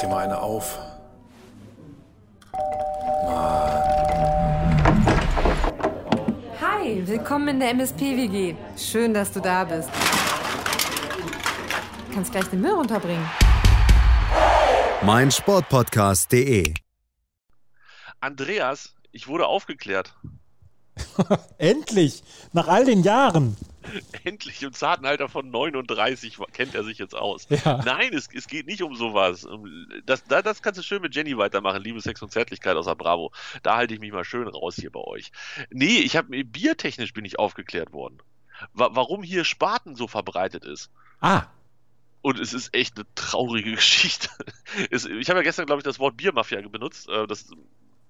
dir mal eine auf. Hi, willkommen in der MSP-WG. Schön, dass du da bist. Du kannst gleich den Müll runterbringen. mein Sportpodcast.de. Andreas, ich wurde aufgeklärt. Endlich! Nach all den Jahren. Endlich im zarten Alter von 39 kennt er sich jetzt aus. Ja. Nein, es, es geht nicht um sowas. Das, das, das kannst du schön mit Jenny weitermachen, Liebe, Sex und Zärtlichkeit außer Bravo. Da halte ich mich mal schön raus hier bei euch. Nee, ich habe biertechnisch bin ich aufgeklärt worden. Wa warum hier Spaten so verbreitet ist. Ah, Und es ist echt eine traurige Geschichte. Es, ich habe ja gestern, glaube ich, das Wort Biermafia benutzt. Äh, Das,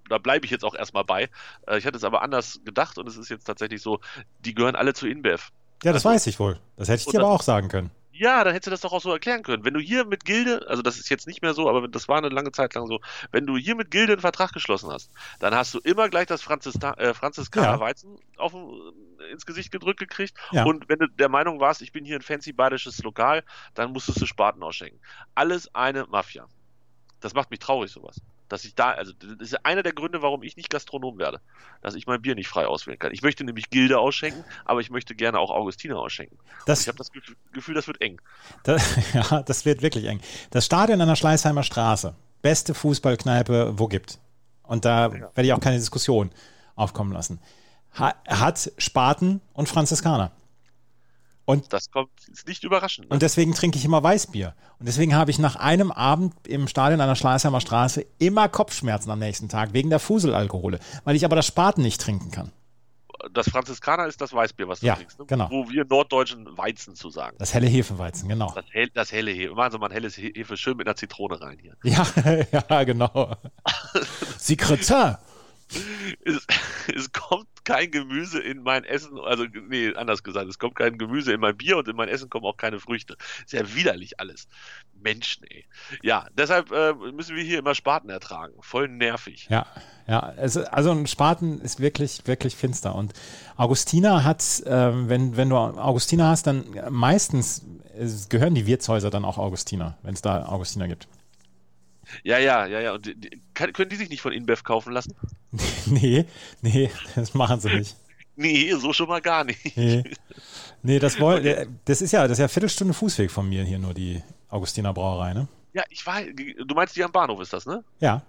da bleibe ich jetzt auch erstmal bei. Äh, Ich hatte es aber anders gedacht und es ist jetzt tatsächlich so, die gehören alle zu InBev. Ja, das Also- weiß ich wohl. Das hätte ich dir aber auch sagen können. Ja, dann hättest du das doch auch so erklären können. Wenn du hier mit Gilde, also das ist jetzt nicht mehr so, aber das war eine lange Zeit lang so, wenn du hier mit Gilde einen Vertrag geschlossen hast, dann hast du immer gleich das Franzista äh, Franziskaner Ja. Weizen auf, dem- ins Gesicht gedrückt gekriegt. Ja. Und wenn du der Meinung warst, ich bin hier ein fancy badisches Lokal, dann musstest du Spaten ausschenken. Alles eine Mafia. Das macht mich traurig, sowas. Dass ich da, also das ist ja einer der Gründe, warum ich nicht Gastronom werde. Dass ich mein Bier nicht frei auswählen kann. Ich möchte nämlich Gilde ausschenken, aber ich möchte gerne auch Augustiner ausschenken. Das, Ich habe das Gefühl, das wird eng. das, ja, das wird wirklich eng. Das Stadion an der Schleißheimer Straße. Beste Fußballkneipe, wo gibt. Und da werde ich auch keine Diskussion aufkommen lassen. Ha, hat Spaten und Franziskaner. Und, Das kommt, ist nicht überraschend. Ne? und deswegen trinke ich immer Weißbier. Und deswegen habe ich nach einem Abend im Stadion an der Schleißheimer Straße immer Kopfschmerzen am nächsten Tag, wegen der Fuselalkohole. Weil ich aber das Spaten nicht trinken kann. das Franziskaner ist das Weißbier, was du Ja, trinkst. Ne? genau. Wo wir Norddeutschen Weizen zu sagen. Das helle Hefeweizen, genau. Das, hell, das helle Hefe. Machen Sie mal ein helles He- Hefe schön mit einer Zitrone rein hier. Ja, ja, genau. Secretin. Es, es kommt kein Gemüse in mein Essen, also nee, anders gesagt, es kommt kein Gemüse in mein Bier und in mein Essen kommen auch keine Früchte. Sehr widerlich alles. Menschen, ey. Ja, deshalb äh, müssen wir hier immer Spaten ertragen. Voll nervig. Ja, ja. Es, also ein Spaten ist wirklich, wirklich finster. Und Augustina hat, ähm, wenn, wenn du Augustina hast, dann meistens es gehören die Wirtshäuser dann auch Augustiner, wenn es da Augustiner gibt. Ja, ja, ja, ja. Und die, die, können die sich nicht von InBev kaufen lassen? nee, nee, das machen sie nicht. Nee, so schon mal gar nicht. Nee, nee das, woll, das ist ja, das ist ja Viertelstunde Fußweg von mir hier nur die Augustiner Brauerei, ne? Ja, ich weiß, du meinst, die am Bahnhof ist das, ne? Ja,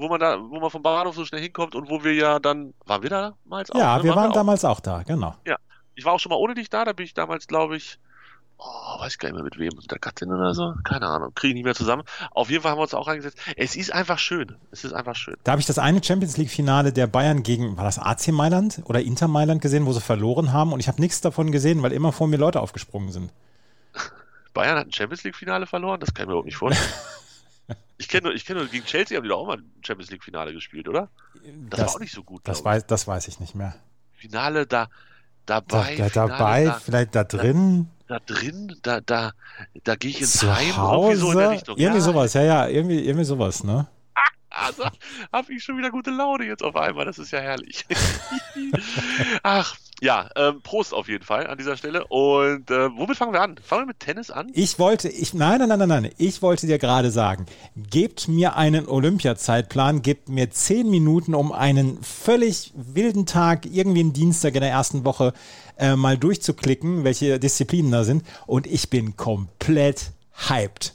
wo man da, wo man vom Bahnhof so schnell hinkommt und wo wir ja dann, waren wir da damals auch? ja, ne? wir waren auch? damals auch da, genau. Ich war auch schon mal ohne dich da, da bin ich damals, glaube ich, oh, weiß gar nicht mehr mit wem, mit der Gattin oder so, keine Ahnung, kriege ich nicht mehr zusammen. Auf jeden Fall haben wir uns auch reingesetzt. Es ist einfach schön, es ist einfach schön. Da habe ich das eine Champions League-Finale der Bayern gegen, war das AC Mailand oder Inter Mailand gesehen, wo sie verloren haben und ich habe nichts davon gesehen, weil immer vor mir Leute aufgesprungen sind. Bayern hat ein Champions League Finale verloren, das kann ich mir überhaupt nicht vorstellen. Ich kenne nur, ich kenne nur, gegen Chelsea haben die doch auch mal ein Champions League Finale gespielt, oder? Das, war auch nicht so gut. Das weiß, das weiß ich nicht mehr. Finale da, Da, dabei, da, Finale dabei, da, vielleicht da drin, da drin, da, da, da gehe ich ins zu Heim, Hause, irgendwie so in der Richtung. irgendwie ja, sowas, ja, ja, irgendwie, irgendwie sowas, ne? Also habe ich schon wieder gute Laune jetzt auf einmal. Das ist ja herrlich. Ach, ja, ähm, Prost auf jeden Fall an dieser Stelle. Und äh, womit fangen wir an? Fangen wir mit Tennis an? Ich wollte, ich, nein, nein, nein, nein, ich wollte dir gerade sagen, gebt mir einen Olympiazeitplan, gebt mir zehn Minuten, um einen völlig wilden Tag, irgendwie einen Dienstag in der ersten Woche, äh, mal durchzuklicken, welche Disziplinen da sind. Und ich bin komplett hyped.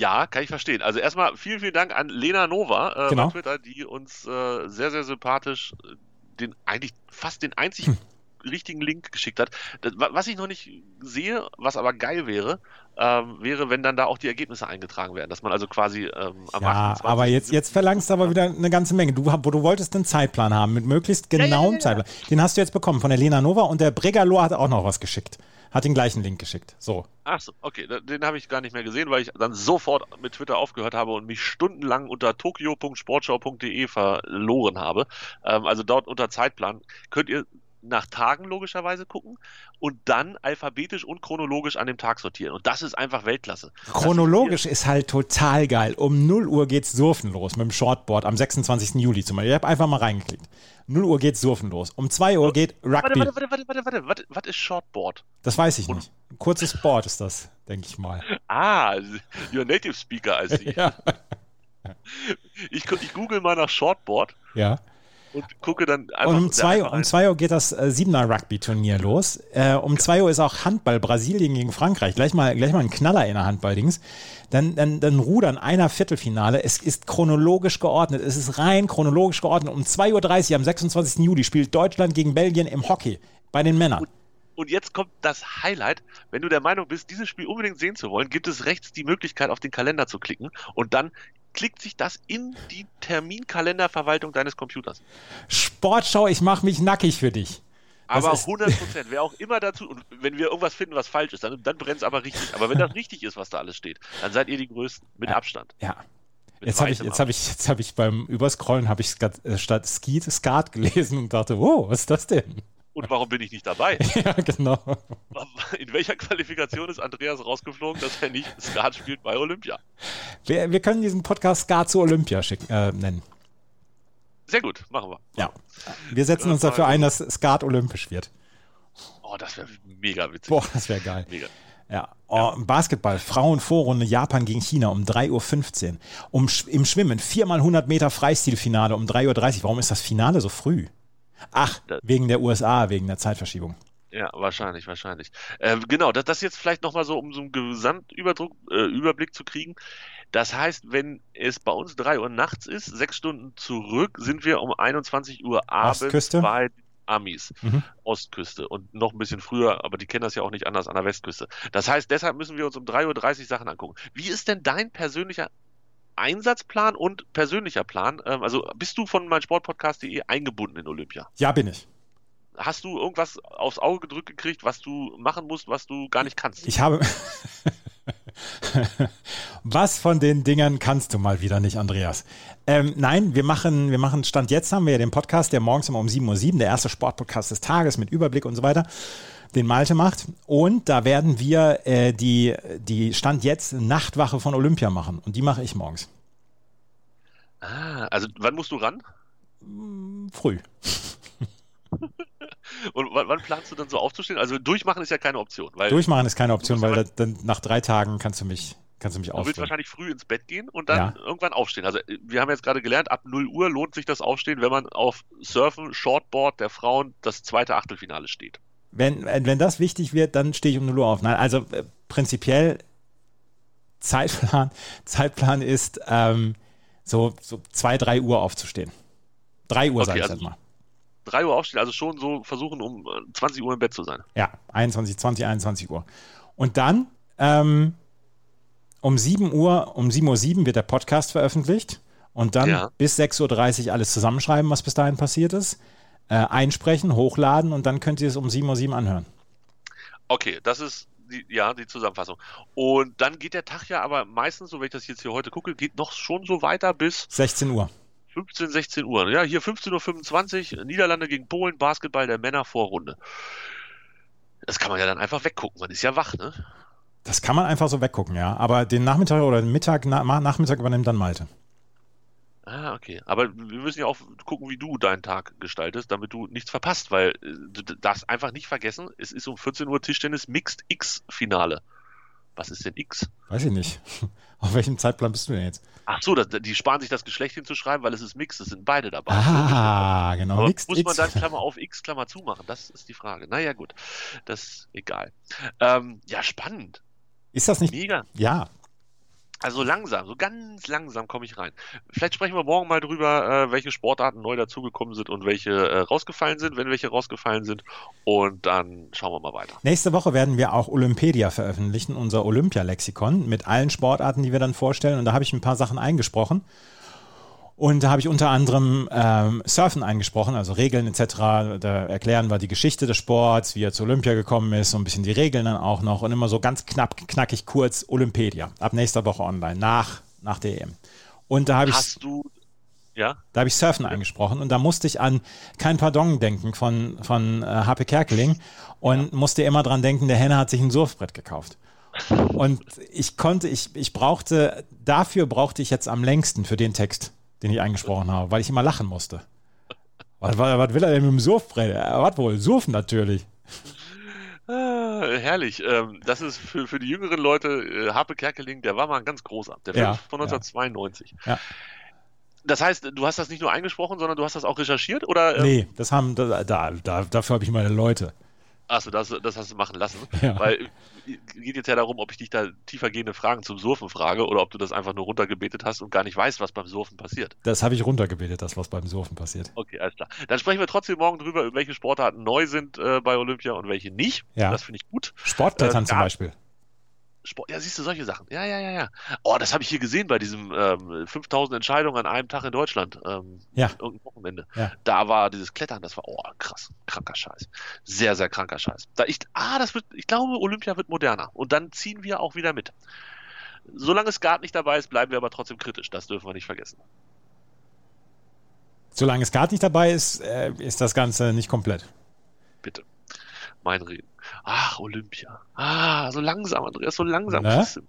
Ja, kann ich verstehen. Also erstmal vielen, vielen Dank an Lena Nova äh, Genau. bei Twitter, die uns äh, sehr, sehr sympathisch äh, den eigentlich fast den einzigen richtigen Link geschickt hat. Das, wa- was ich noch nicht sehe, was aber geil wäre, ähm, wäre, wenn dann da auch die Ergebnisse eingetragen werden, dass man also quasi ähm, am Ja, 28. aber jetzt, jetzt verlangst du aber wieder eine ganze Menge. Du, du wolltest einen Zeitplan haben mit möglichst ja, ja, genauem ja. Zeitplan. Den hast du jetzt bekommen von der Lena Nova und der Bregalo hat auch noch was geschickt. Hat den gleichen Link geschickt. So. Ach so, okay, den habe ich gar nicht mehr gesehen, weil ich dann sofort mit Twitter aufgehört habe und mich stundenlang unter tokio.sportschau.de verloren habe. Ähm, also dort unter Zeitplan könnt ihr nach Tagen logischerweise gucken und dann alphabetisch und chronologisch an dem Tag sortieren. Und das ist einfach Weltklasse. Chronologisch ist, ist, halt total geil. Um 0 Uhr geht's Surfen los mit dem Shortboard am 26. Juli zum Beispiel. Ich habe einfach mal reingeklickt. 0 Uhr geht's Surfen los. Um 2 Uhr geht Rugby. Warte, warte, warte, warte, warte, warte. Was ist Shortboard? Das weiß ich nicht. Ein kurzes Board ist das, denke ich mal. Ah, you're a native speaker, als ich. ja. Ich, ich google mal nach Shortboard. Ja und gucke dann einfach. Und um 2 um zwei Uhr geht das äh, Siebener Rugby-Turnier los. Äh, um 2 Uhr ist auch Handball Brasilien gegen Frankreich. Gleich mal, gleich mal ein Knaller in der Handballdings. Dann, dann, dann Rudern einer Viertelfinale. Es ist chronologisch geordnet. Es ist rein chronologisch geordnet. Um 2.30 Uhr am 26. Juli spielt Deutschland gegen Belgien im Hockey bei den Männern. Und und jetzt kommt das Highlight. Wenn du der Meinung bist, dieses Spiel unbedingt sehen zu wollen, gibt es rechts die Möglichkeit, auf den Kalender zu klicken und dann klickt sich das in die Terminkalenderverwaltung deines Computers. Sportschau, ich mache mich nackig für dich. Das aber 100 Prozent, wer auch immer dazu, und wenn wir irgendwas finden, was falsch ist, dann, dann brennt es aber richtig. Aber wenn das richtig ist, was da alles steht, dann seid ihr die Größten, mit ja, Abstand. Ja. Mit jetzt habe ich, jetzt habe ich, jetzt habe ich beim Überscrollen habe ich statt Skeet Skat gelesen und dachte, wow, was ist das denn? Und warum bin ich nicht dabei? ja, genau. In welcher Qualifikation ist Andreas rausgeflogen, dass er nicht Skat spielt bei Olympia? Wir, wir können diesen Podcast Skat zu Olympia schicken, äh, nennen. Sehr gut, machen wir. Ja. Wir setzen uns dafür ein, dass Skat olympisch wird. Oh, das wäre mega witzig. Boah, das wäre geil. Mega. Ja. Oh, ja. Basketball, Frauenvorrunde Japan gegen China um 3.15 Uhr. Um, Im Schwimmen 4 x 100 Meter Freistilfinale um 3.30 Uhr. Warum ist das Finale so früh? Ach, wegen der USA, wegen der Zeitverschiebung. Ja, wahrscheinlich, wahrscheinlich. Äh, genau, das, das jetzt vielleicht nochmal so, um so einen Gesamtüberblick äh, Überblick zu kriegen. Das heißt, wenn es bei uns 3 Uhr nachts ist, sechs Stunden zurück, sind wir um 21 Uhr abends Ostküste? bei Amis, mhm. Ostküste und noch ein bisschen früher, aber die kennen das ja auch nicht anders an der Westküste. Das heißt, deshalb müssen wir uns um 3.30 Uhr Sachen angucken. Wie ist denn dein persönlicher Einsatzplan und persönlicher Plan. Ähm, also bist du von meinsportpodcast.de eingebunden in Olympia? Ja, bin ich. Hast du irgendwas aufs Auge gedrückt gekriegt, was du machen musst, was du gar nicht kannst? Ich habe. was von den Dingern kannst du mal wieder nicht, Andreas? Ähm, nein, wir machen, wir machen, Stand jetzt haben wir ja den Podcast, der morgens immer um 7.07 Uhr, der erste Sportpodcast des Tages mit Überblick und so weiter den Malte macht. Und da werden wir äh, die, die Stand jetzt Nachtwache von Olympia machen. Und die mache ich morgens. Ah, also wann musst du ran? Mm, früh. Und wann, planst du dann so aufzustehen? Also durchmachen ist ja keine Option. durchmachen ist keine Option, weil dann nach drei Tagen kannst du mich kannst du mich aufstehen. Du willst wahrscheinlich früh ins Bett gehen und dann ja. irgendwann aufstehen. Also wir haben jetzt gerade gelernt, ab 0 Uhr lohnt sich das Aufstehen, wenn man auf Surfen, Shortboard der Frauen das zweite Achtelfinale steht. Wenn, wenn das wichtig wird, dann stehe ich um 0 Uhr auf. Nein, also äh, prinzipiell Zeitplan, Zeitplan ist ähm, so, so 2, 3 Uhr aufzustehen. 3 Uhr, okay, sage ich also mal. 3 Uhr aufstehen, also schon so versuchen, um 20 Uhr im Bett zu sein. Ja, 21, 20, 21 Uhr. Und dann ähm, um 7 Uhr, um 7 Uhr 7 wird der Podcast veröffentlicht und dann ja. bis 6.30 Uhr alles zusammenschreiben, was bis dahin passiert ist äh, einsprechen, hochladen und dann könnt ihr es um 7.07 Uhr anhören. Okay, das ist die, ja, die Zusammenfassung. Und dann geht der Tag ja aber meistens, so wenn ich das jetzt hier heute gucke, geht noch schon so weiter bis 16 Uhr. 15, 16 Uhr. Ja, hier 15.25 Uhr, Niederlande gegen Polen, Basketball der Männer Vorrunde. Das kann man ja dann einfach weggucken, man ist ja wach, ne? Das kann man einfach so weggucken, ja. Aber den Nachmittag oder den Mittag, na, Nachmittag übernimmt dann Malte. Ah, okay. Aber wir müssen ja auch gucken, wie du deinen Tag gestaltest, damit du nichts verpasst, weil äh, du darfst einfach nicht vergessen, es ist um 14 Uhr Tischtennis Mixed X Finale. Was ist denn X? Weiß ich nicht. Auf welchem Zeitplan bist du denn jetzt? Ach so, das, die sparen sich das Geschlecht hinzuschreiben, weil es ist Mixed, es sind beide dabei. Ah, genau. Aber Mixed muss man dann Klammer auf X, Klammer zu machen? Das ist die Frage. Naja, gut. Das ist egal. Ähm, ja, spannend. Ist das nicht? Mega. Ja, also langsam, so ganz langsam komme ich rein. Vielleicht sprechen wir morgen mal drüber, äh, welche Sportarten neu dazugekommen sind und welche äh, rausgefallen sind, wenn welche rausgefallen sind. Und dann schauen wir mal weiter. Nächste Woche werden wir auch Olympedia veröffentlichen, unser Olympia-Lexikon mit allen Sportarten, die wir dann vorstellen. Und da habe ich ein paar Sachen eingesprochen. Und da habe ich unter anderem ähm, Surfen eingesprochen, also Regeln etc. Da erklären wir die Geschichte des Sports, wie er zu Olympia gekommen ist, so ein bisschen die Regeln dann auch noch und immer so ganz knapp, knackig kurz Olympedia. Ab nächster Woche online, nach, nach der EM. Und da habe ich. Hast du Ja. Da habe ich Surfen eingesprochen und da musste ich an Kein Pardon denken von, von äh, Happe Kerkeling und musste immer dran denken, der Henne hat sich ein Surfbrett gekauft. Und ich konnte, ich, ich brauchte, dafür brauchte ich jetzt am längsten für den Text, den ich eingesprochen habe, weil ich immer lachen musste. Was, was, was will er denn mit dem Surfbrett? Äh, Was wohl? Surfen natürlich. Ah, herrlich. Ähm, das ist für, für die jüngeren Leute, äh, Harpe Kerkeling, der war mal ganz groß ab. Der Film Ja, von 1992. Ja. Das heißt, du hast das nicht nur eingesprochen, sondern du hast das auch recherchiert? Oder, ähm, Nee, das haben, da, da, da, dafür habe ich meine Leute. Achso, das, das hast du machen lassen. Ja. Weil geht jetzt ja darum, ob ich dich da tiefergehende Fragen zum Surfen frage oder ob du das einfach nur runtergebetet hast und gar nicht weißt, was beim Surfen passiert. Das habe ich runtergebetet, das, was beim Surfen passiert. Okay, alles klar. Dann sprechen wir trotzdem morgen drüber, welche Sportarten neu sind äh, bei Olympia und welche nicht. Ja. Das finde ich gut. Sportklettern Äh, zum. Beispiel. Sport, ja, siehst du, solche Sachen. Ja, ja, ja, ja. Oh, das habe ich hier gesehen bei diesem ähm, 5000 Entscheidungen an einem Tag in Deutschland. Ähm, Ja. Irgendein Wochenende. Ja. Da war dieses Klettern, das war, oh, krass. Kranker Scheiß. Sehr, sehr kranker Scheiß. Da ich, ah, das wird, ich glaube, Olympia wird moderner. Und dann ziehen wir auch wieder mit. Solange Skat nicht dabei ist, bleiben wir aber trotzdem kritisch. Das dürfen wir nicht vergessen. Solange Skat nicht dabei ist, äh, ist das Ganze nicht komplett. Bitte. Mein Reden. Ach, Olympia. Ah, so langsam, Andreas, so langsam. Du.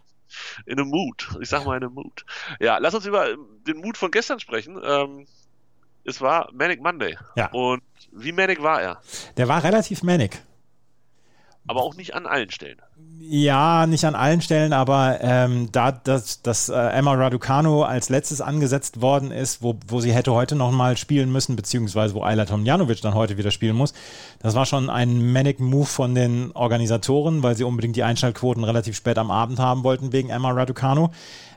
In einem Mut. Ich sag mal in einem Mut. Ja, lass uns über ähm, den Mut von gestern sprechen. Ähm, es war Manic Monday. Ja. Und wie manic war er? Der war relativ manic. Aber auch nicht an allen Stellen. Ja, nicht an allen Stellen, aber ähm, da dass, dass äh, Emma Raducanu als letztes angesetzt worden ist, wo, wo sie hätte heute nochmal spielen müssen, beziehungsweise wo Ayla Tomljanovic dann heute wieder spielen muss, das war schon ein manic Move von den Organisatoren, weil sie unbedingt die Einschaltquoten relativ spät am Abend haben wollten wegen Emma Raducanu.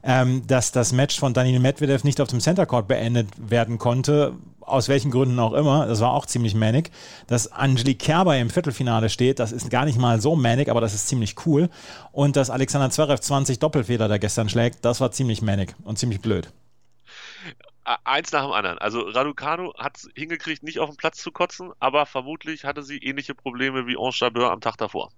Ähm, dass das Match von Daniel Medvedev nicht auf dem Center Court beendet werden konnte, aus welchen Gründen auch immer, das war auch ziemlich manic. Dass Angelique Kerber im Viertelfinale steht, das ist gar nicht mal so manic, aber das ist ziemlich cool. Und dass Alexander Zverev 20 Doppelfehler da gestern schlägt, das war ziemlich manic und ziemlich blöd. Eins nach dem anderen. Also Raducanu hat es hingekriegt, nicht auf den Platz zu kotzen, aber vermutlich hatte sie ähnliche Probleme wie Ange Jabeur am Tag davor.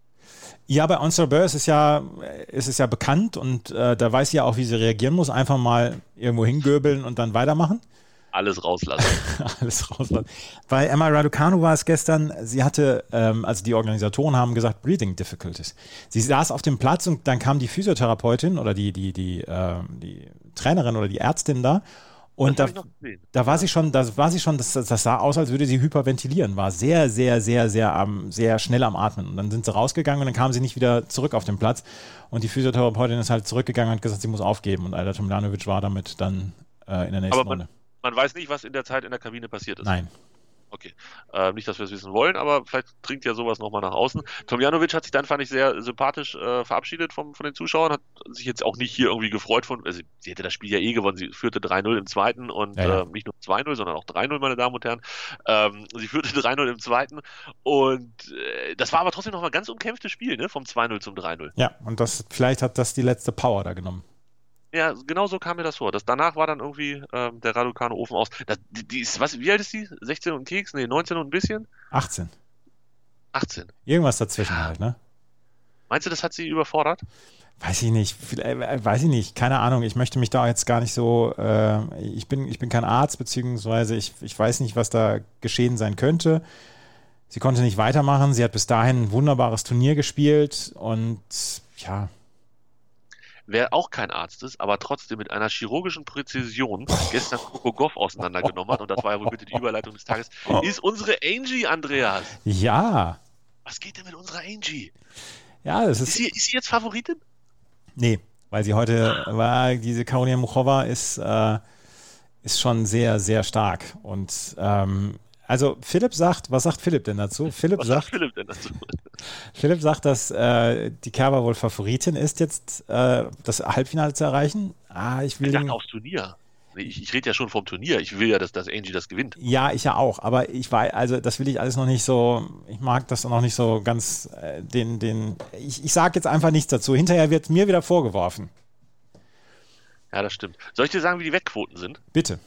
Ja, bei Ons Jabeur ist es ja, ist es ja bekannt und äh, da weiß sie ja auch, wie sie reagieren muss. Einfach mal irgendwo hingöbeln und dann weitermachen. Alles rauslassen. Alles rauslassen. Bei Emma Raducanu war es gestern, sie hatte, ähm, also die Organisatoren haben gesagt, Breathing Difficulties. Sie saß auf dem Platz und dann kam die Physiotherapeutin oder die, die, die, ähm, die Trainerin oder die Ärztin da und da, da war sie schon, da war sie schon, das, das sah aus, als würde sie hyperventilieren, war sehr, sehr, sehr, sehr, am, sehr schnell am Atmen. Und dann sind sie rausgegangen und dann kam sie nicht wieder zurück auf den Platz. Und die Physiotherapeutin ist halt zurückgegangen und hat gesagt, sie muss aufgeben. Und Ayla Tomljanovic war damit dann äh, in der nächsten Runde. Man weiß nicht, was in der Zeit in der Kabine passiert ist. Nein. Okay. Äh, nicht, dass wir es wissen wollen, aber vielleicht dringt ja sowas nochmal nach außen. Tomjanovic hat sich dann, fand ich, sehr sympathisch äh, verabschiedet vom, von den Zuschauern, hat sich jetzt auch nicht hier irgendwie gefreut von, also sie hätte das Spiel ja eh gewonnen, sie führte 3-0 im zweiten und Ja, ja. Äh, nicht nur 2-0, sondern auch 3-0, meine Damen und Herren. Ähm, sie führte 3-0 im zweiten und äh, das war aber trotzdem nochmal ein ganz umkämpftes Spiel, ne? Vom 2-0 zum 3-0. Ja, und das, vielleicht hat das die letzte Power da genommen. Ja, genau so kam mir das vor. Das, danach war dann irgendwie ähm, der Raducano-Ofen aus. Das, die, die ist, was, wie alt ist die? 16 und Keks? Nee, 19 und ein bisschen? 18. 18. Irgendwas dazwischen halt, ne? Meinst du, das hat sie überfordert? Weiß ich nicht, vielleicht- äh, weiß ich nicht, keine Ahnung. Ich möchte mich da jetzt gar nicht so, äh, ich, bin, ich bin kein Arzt, beziehungsweise ich, ich weiß nicht, was da geschehen sein könnte. Sie konnte nicht weitermachen. Sie hat bis dahin ein wunderbares Turnier gespielt und ja, Wer auch kein Arzt ist, aber trotzdem mit einer chirurgischen Präzision gestern Coco Goff auseinandergenommen hat, und das war ja wohl bitte die Überleitung des Tages, ist unsere Angie, Andreas. ja, Was geht denn mit unserer Angie? ja, das Ist ist, sie, ist sie jetzt Favoritin? nee, weil sie heute war, diese Karolina Muchova ist, äh, ist schon sehr, sehr stark und ähm, also Philipp sagt, was sagt Philipp denn dazu? Philipp Was sagt, sagt Philipp denn dazu? Philipp sagt, dass äh, die Kerber wohl Favoritin ist, jetzt äh, das Halbfinale zu erreichen. Ah, ich will Ich dachte aufs Turnier. Ich, ich rede ja schon vom Turnier. Ich will ja, dass, dass Angie das gewinnt. Ja, ich ja auch, aber ich weiß, also das will ich alles noch nicht so, ich mag das noch nicht so ganz, äh, den, den, ich, ich sage jetzt einfach nichts dazu. Hinterher wird mir wieder vorgeworfen. Ja, das stimmt. Soll ich dir sagen, wie die Wettquoten sind? Bitte.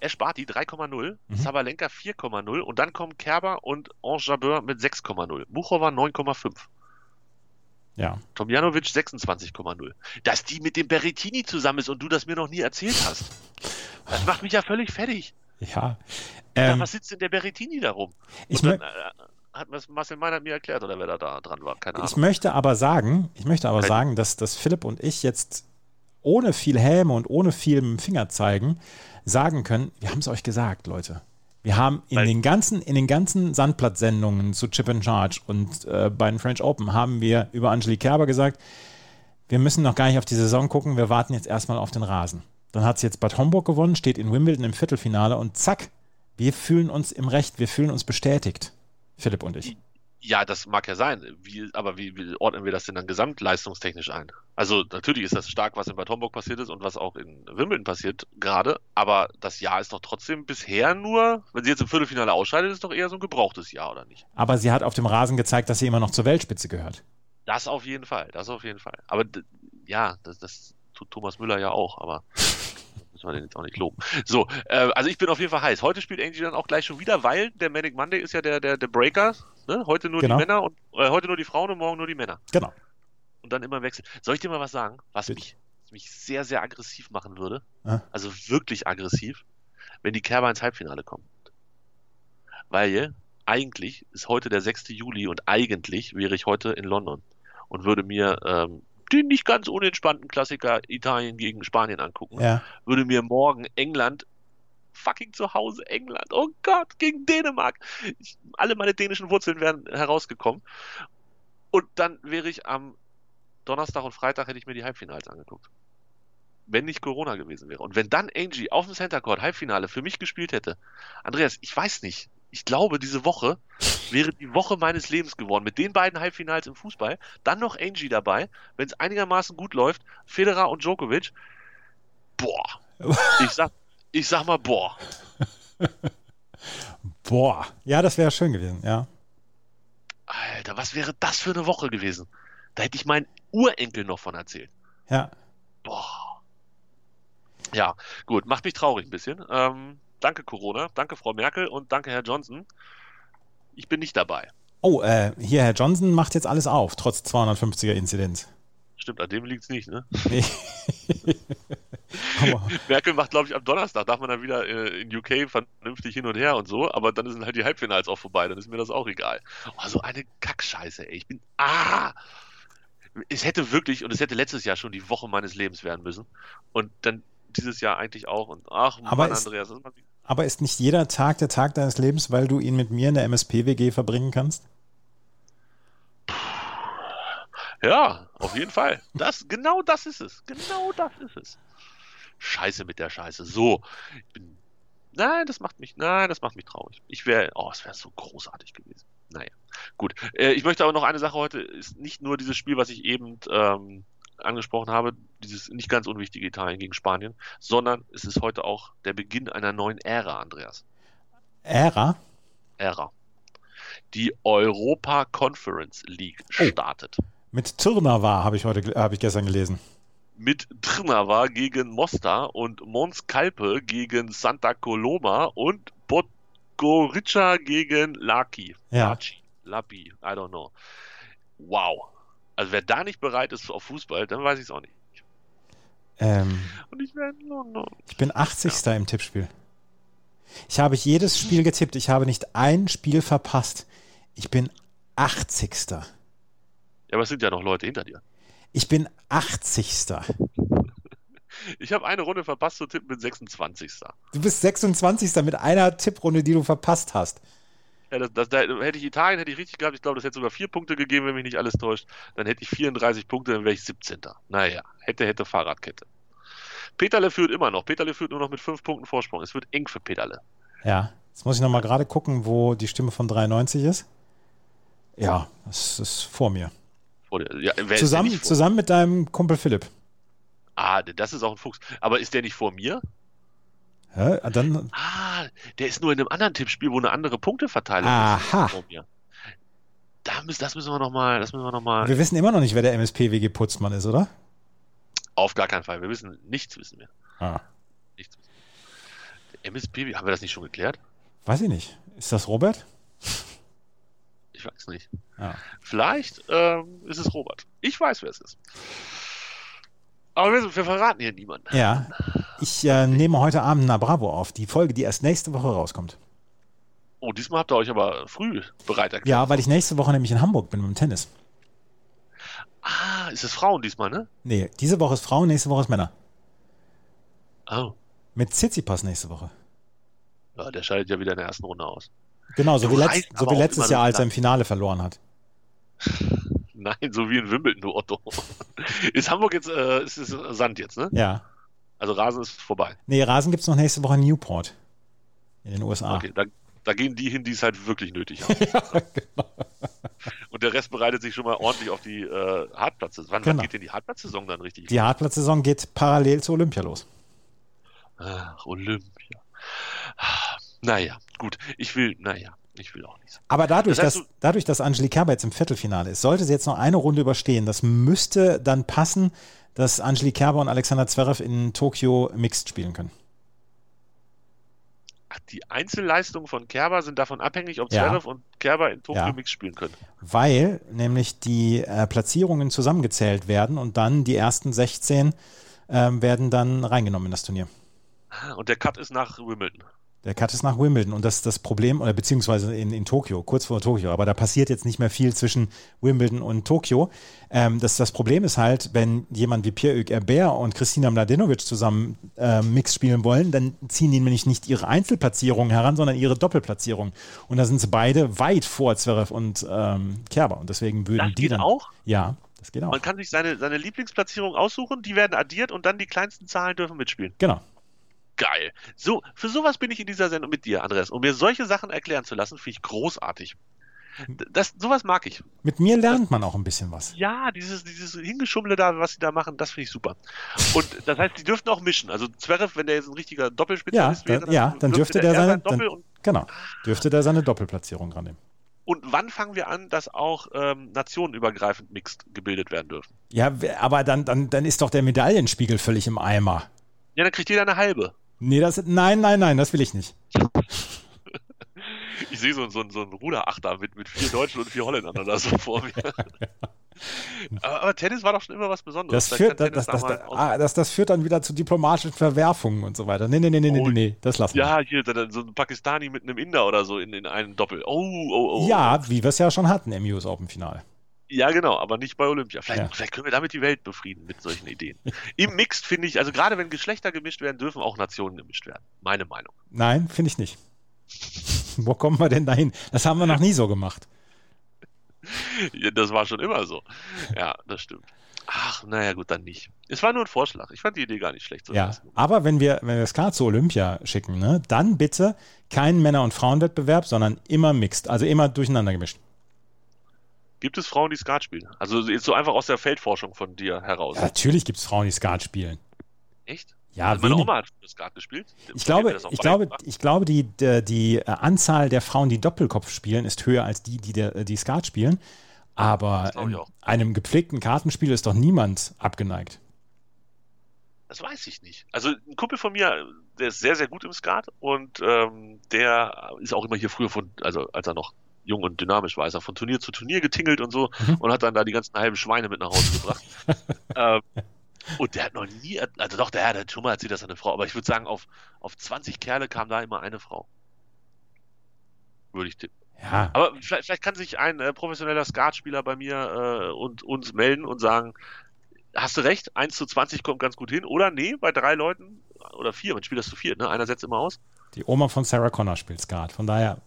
Esch Barty 3,0, Mhm. Sabalenka 4,0 und dann kommen Kerber und Ange Jabeur mit 6,0. Buchova 9,5. Ja. Tomjanovic 26,0. Dass die mit dem Berrettini zusammen ist und du das mir noch nie erzählt hast. Das macht mich ja völlig fertig. Ja. Ja, Ähm, was sitzt denn der Berrettini da rum? ich, dann, äh, hat Marcel Meinert mir erklärt oder wer da, da dran war. Keine ich Ahnung. möchte aber sagen, ich möchte aber Kein- sagen, dass, dass Philipp und ich jetzt ohne viel Häme und ohne viel mit dem Finger zeigen, sagen können, wir haben es euch gesagt, Leute. Wir haben in Weil- den ganzen, in den ganzen Sandplatzsendungen zu Chip and Charge und äh, bei den French Open haben wir über Angelique Kerber gesagt, wir müssen noch gar nicht auf die Saison gucken, wir warten jetzt erstmal auf den Rasen. Dann hat sie jetzt Bad Homburg gewonnen, steht in Wimbledon im Viertelfinale und zack, wir fühlen uns im Recht, wir fühlen uns bestätigt. Philipp und ich. Ja, das mag ja sein. Wie, aber wie, wie ordnen wir das denn dann gesamtleistungstechnisch ein? Also natürlich ist das stark, was in Bad Homburg passiert ist und was auch in Wimbledon passiert gerade. Aber das Jahr ist doch trotzdem bisher nur, wenn sie jetzt im Viertelfinale ausscheidet, ist doch eher so ein gebrauchtes Jahr, oder nicht? Aber sie hat auf dem Rasen gezeigt, dass sie immer noch zur Weltspitze gehört. Das auf jeden Fall, das auf jeden Fall. Aber ja, das, das tut Thomas Müller ja auch, aber müssen wir den jetzt auch nicht loben. So, äh, also ich bin auf jeden Fall heiß. Heute spielt Angie dann auch gleich schon wieder, weil der Manic Monday ist ja der, der, der Breaker. Ne? Heute nur Genau. die Männer und äh, heute nur die Frauen und morgen nur die Männer. Genau. Und dann immer im Wechsel. Soll ich dir mal was sagen, was Bitte. mich, mich sehr, sehr aggressiv machen würde? Ah. Also wirklich aggressiv, wenn die Kerber ins Halbfinale kommen. Weil eigentlich ist heute der 6. Juli und eigentlich wäre ich heute in London und würde mir ähm, den nicht ganz unentspannten Klassiker Italien gegen Spanien angucken. Ja. Würde mir morgen England fucking zu Hause England. Oh Gott, gegen Dänemark. Ich, alle meine dänischen Wurzeln wären herausgekommen. Und dann wäre ich am Donnerstag und Freitag hätte ich mir die Halbfinals angeguckt. Wenn nicht Corona gewesen wäre. Und wenn dann Angie auf dem Center Court Halbfinale für mich gespielt hätte. Andreas, ich weiß nicht. Ich glaube, diese Woche wäre die Woche meines Lebens geworden. Mit den beiden Halbfinals im Fußball. Dann noch Angie dabei. Wenn es einigermaßen gut läuft. Federer und Djokovic. Boah. Ich sag, ich sag mal, boah. Boah. Ja, das wäre schön gewesen, ja. Alter, was wäre das für eine Woche gewesen? Da hätte ich meinen Urenkel noch von erzählt. Ja. Boah. Ja, gut, macht mich traurig ein bisschen. Ähm, danke Corona, danke Frau Merkel und danke Herr Johnson. Ich bin nicht dabei. Oh, äh, hier, Herr Johnson macht jetzt alles auf, trotz 250er Inzidenz. Stimmt, an dem liegt's nicht, ne? Nee. Aber, Merkel macht, glaube ich, am Donnerstag, darf man dann wieder äh, in UK vernünftig hin und her und so, aber dann sind halt die Halbfinals auch vorbei, dann ist mir das auch egal. Oh, so eine Kackscheiße, ey. Ich bin. Ah! Es hätte wirklich, und es hätte letztes Jahr schon die Woche meines Lebens werden müssen. Und dann dieses Jahr eigentlich auch. Und ach, Aber Mann, es- Andreas, das mich aber ist nicht jeder Tag der Tag deines Lebens, weil du ihn mit mir in der MSP-WG verbringen kannst? Ja, auf jeden Fall. Das, genau das ist es. Genau das ist es. Scheiße mit der Scheiße. So. Bin, nein, das macht mich, nein, das macht mich traurig. Ich wäre, oh, es wäre so großartig gewesen. Naja, gut. Äh, ich möchte aber noch eine Sache heute, ist nicht nur dieses Spiel, was ich eben ähm, angesprochen habe, dieses nicht ganz unwichtige Italien gegen Spanien, sondern es ist heute auch der Beginn einer neuen Ära, Andreas. Ära? Ära. Die Europa Conference League Oh. startet. Mit Tirna war, habe ich heute, habe ich gestern gelesen. mit Trnava gegen Mostar und Mons Calpe gegen Santa Coloma und Podgorica gegen Laki. Ja. Laci, Lapi, I don't know. Wow. Also wer da nicht bereit ist auf Fußball, dann weiß ich es auch nicht. Ähm, Und ich werde no, no. ich bin 80. im Tippspiel. Ich habe jedes Spiel getippt. Ich habe nicht ein Spiel verpasst. Ich bin 80. Ja, aber es sind ja noch Leute hinter dir. Ich bin 80. Ich habe eine Runde verpasst zu tippen mit 26. Du bist 26. mit einer Tipprunde, die du verpasst hast. Ja, das, das, da hätte ich Italien hätte ich richtig gehabt. Ich glaube, das hätte sogar vier Punkte gegeben, wenn mich nicht alles täuscht. Dann hätte ich 34 Punkte, dann wäre ich 17. Naja, hätte, hätte Fahrradkette. Peterle führt immer noch. Peterle führt nur noch mit fünf Punkten Vorsprung. Es wird eng für Peterle. Ja. Jetzt muss ich nochmal gerade gucken, wo die Stimme von 93 ist. Ja, das ist vor mir. Ja, Zusammen, vor? zusammen mit deinem Kumpel Philipp. Ah, das ist auch ein Fuchs. Aber ist der nicht vor mir? Hä? Dann, Ah, der ist nur in einem anderen Tippspiel, wo eine andere Punkteverteilung Aha. ist mir. Da müssen, das müssen wir nochmal, das müssen wir noch mal, wir wissen immer noch nicht, wer der MSP-WG Putzmann ist, oder? auf gar keinen Fall. Wir wissen, nichts wissen wir. Ah. Nichts wissen wir. Der MSP, haben wir das nicht schon geklärt? Weiß ich nicht. Ist das Robert? Ich weiß nicht. Ja. Vielleicht ähm, ist es Robert. Ich weiß, wer es ist. Aber wir, wir verraten hier niemanden. Ja, ich äh, nehme heute Abend Na Bravo auf, die Folge, die erst nächste Woche rauskommt. Oh, diesmal habt ihr euch aber früh bereit erklärt. Ja, weil ich nächste Woche nämlich in Hamburg bin mit dem Tennis. Ah, ist es Frauen diesmal, ne? Nee, diese Woche ist Frauen, nächste Woche ist Männer. Oh. Mit Tsitsipas nächste Woche. Ja, der scheidet ja wieder in der ersten Runde aus. Genau, so wie, letzt, so wie letztes Jahr, als er im Finale verloren hat. Nein, so wie in Wimbledon, du Otto. ist Hamburg jetzt, äh, ist es Sand jetzt, ne? Ja. Also Rasen ist vorbei. Nee, Rasen gibt es noch nächste Woche in Newport. In den USA. Okay, da, da gehen die hin, die es halt wirklich nötig haben. genau. Und der Rest bereitet sich schon mal ordentlich auf die äh, Hartplatz. Wann, Genau. wann geht denn die Hartplatzsaison dann richtig? Die Hartplatzsaison geht parallel zu Olympia los. Ach, Olympia. Naja, gut. Ich will, naja, ich will auch nicht. Aber dadurch, Das heißt, dass, dadurch, dass Angelique Kerber jetzt im Viertelfinale ist, sollte sie jetzt noch eine Runde überstehen. Das müsste dann passen, dass Angelique Kerber und Alexander Zverev in Tokio Mixed spielen können. Ach, die Einzelleistungen von Kerber sind davon abhängig, ob Ja. Zverev und Kerber in Tokio Ja. Mix spielen können. Weil nämlich die äh, Platzierungen zusammengezählt werden und dann die ersten 16 ähm, werden dann reingenommen in das Turnier. Und der Cut ist nach Wimbledon. Der Cut ist nach Wimbledon und das ist das Problem, oder beziehungsweise in, in Tokio, kurz vor Tokio, aber da passiert jetzt nicht mehr viel zwischen Wimbledon und Tokio. Ähm, das, das Problem ist halt, wenn jemand wie Pierre-Hugues Herbert und Kristina Mladenovic zusammen ähm, Mix spielen wollen, dann ziehen die nämlich nicht ihre Einzelplatzierungen heran, sondern ihre Doppelplatzierung. Und da sind sie beide weit vor Zverev und ähm, Kerber und deswegen würden Das die dann... auch? Ja, das geht auch. Man kann sich seine, seine Lieblingsplatzierung aussuchen, die werden addiert und dann die kleinsten Zahlen dürfen mitspielen. Genau. Geil. So, für sowas bin ich in dieser Sendung mit dir, Andreas. Um mir solche Sachen erklären zu lassen, finde ich großartig. Das, sowas mag ich. Mit mir lernt man auch ein bisschen was. Ja, dieses, dieses Hingeschummle da, was sie da machen, das finde ich super. Und das heißt, die dürften auch mischen. Also Zverev, wenn der jetzt ein richtiger Ja, Doppelspezialist da, wäre, ja, dann dürfte der er seine, sein Doppel dann, genau, dürfte der seine Doppelplatzierung dran nehmen. und wann fangen wir an, dass auch ähm, nationenübergreifend mixed gebildet werden dürfen? Ja, aber dann, dann, dann ist doch der Medaillenspiegel völlig im Eimer. Ja, dann kriegt jeder eine halbe. Nee, das, nein, nein, nein, das will ich nicht. Ich sehe so, so, so einen Ruderachter mit, mit vier Deutschen und vier Holländern da so vor mir. aber, aber Tennis war doch schon immer was Besonderes. Das, führt, das, das, da das, ah, das, das führt dann wieder zu diplomatischen Verwerfungen und so weiter. Nee, nee, nee, nee, Oh, nee, nee das lassen wir. Ja, hier dann so ein Pakistani mit einem Inder oder so in, in einem Doppel. Oh, oh, oh. Ja, wie wir es ja schon hatten im US Open Finale. Ja, genau, aber nicht bei Olympia. Vielleicht, Ja. vielleicht können wir damit die Welt befrieden mit solchen Ideen. Im Mixed finde ich, also gerade wenn Geschlechter gemischt werden, dürfen auch Nationen gemischt werden. Meine Meinung. Nein, finde ich nicht. Wo kommen wir denn dahin? Das haben wir noch nie so gemacht. Das war schon immer so. Ja, das stimmt. Ach, naja, gut, dann nicht. Es war nur ein Vorschlag. Ich fand die Idee gar nicht schlecht. So Ja, aber wenn wir, wenn wir es klar zu Olympia schicken, ne, dann bitte keinen Männer- und Frauenwettbewerb, sondern immer mixed, also immer durcheinander gemischt. Gibt es Frauen, die Skat spielen? Also jetzt so einfach aus der Feldforschung von dir heraus. Ja, natürlich gibt es Frauen, die Skat spielen. Echt? Ja, Also meine wenig- Oma hat Skat gespielt. Ich Die glaube, ich glaube, ich glaube, die, die, die äh, Anzahl der Frauen, die Doppelkopf spielen, ist höher als die, die, der, die Skat spielen. Aber einem gepflegten Kartenspiel ist doch niemand abgeneigt. Das weiß ich nicht. Also ein Kumpel von mir, der ist sehr, sehr gut im Skat und ähm, der ist auch immer hier früher von, also als er noch jung und dynamisch war, ist er von Turnier zu Turnier getingelt und so Mhm. und hat dann da die ganzen halben Schweine mit nach Hause gebracht. ähm, und der hat noch nie, also doch, der hat schon mal erzählt, dass er eine Frau, aber ich würde sagen, auf, auf 20 Kerle kam da immer eine Frau. Würde ich tippen. Ja, Aber vielleicht, vielleicht kann sich ein äh, professioneller Skatspieler bei mir äh, und uns melden und sagen, hast du recht, 1 zu 20 kommt ganz gut hin. Oder nee, bei drei Leuten oder vier, man spielt das zu viert, ne? Einer setzt immer aus. die Oma von Sarah Connor spielt Skat. Von daher,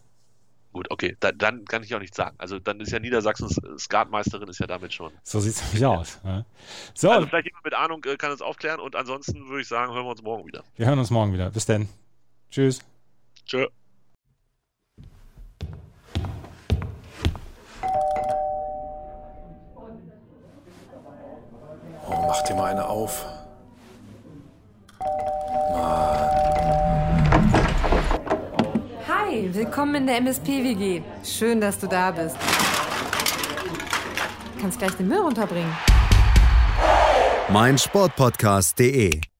Gut, okay, da, dann kann ich auch nichts sagen. Also dann ist ja Niedersachsens Skatmeisterin, ist ja damit schon. so sieht es nämlich aus. Ne? So, Also vielleicht jemand mit Ahnung äh, kann es aufklären und ansonsten würde ich sagen, hören wir uns morgen wieder. wir hören uns morgen wieder. Bis dann. Tschüss. Tschö. Oh, mach dir mal eine auf. Willkommen in der MSP-WG. Schön, dass du da bist. Kannst gleich den Müll runterbringen. meinsportpodcast.de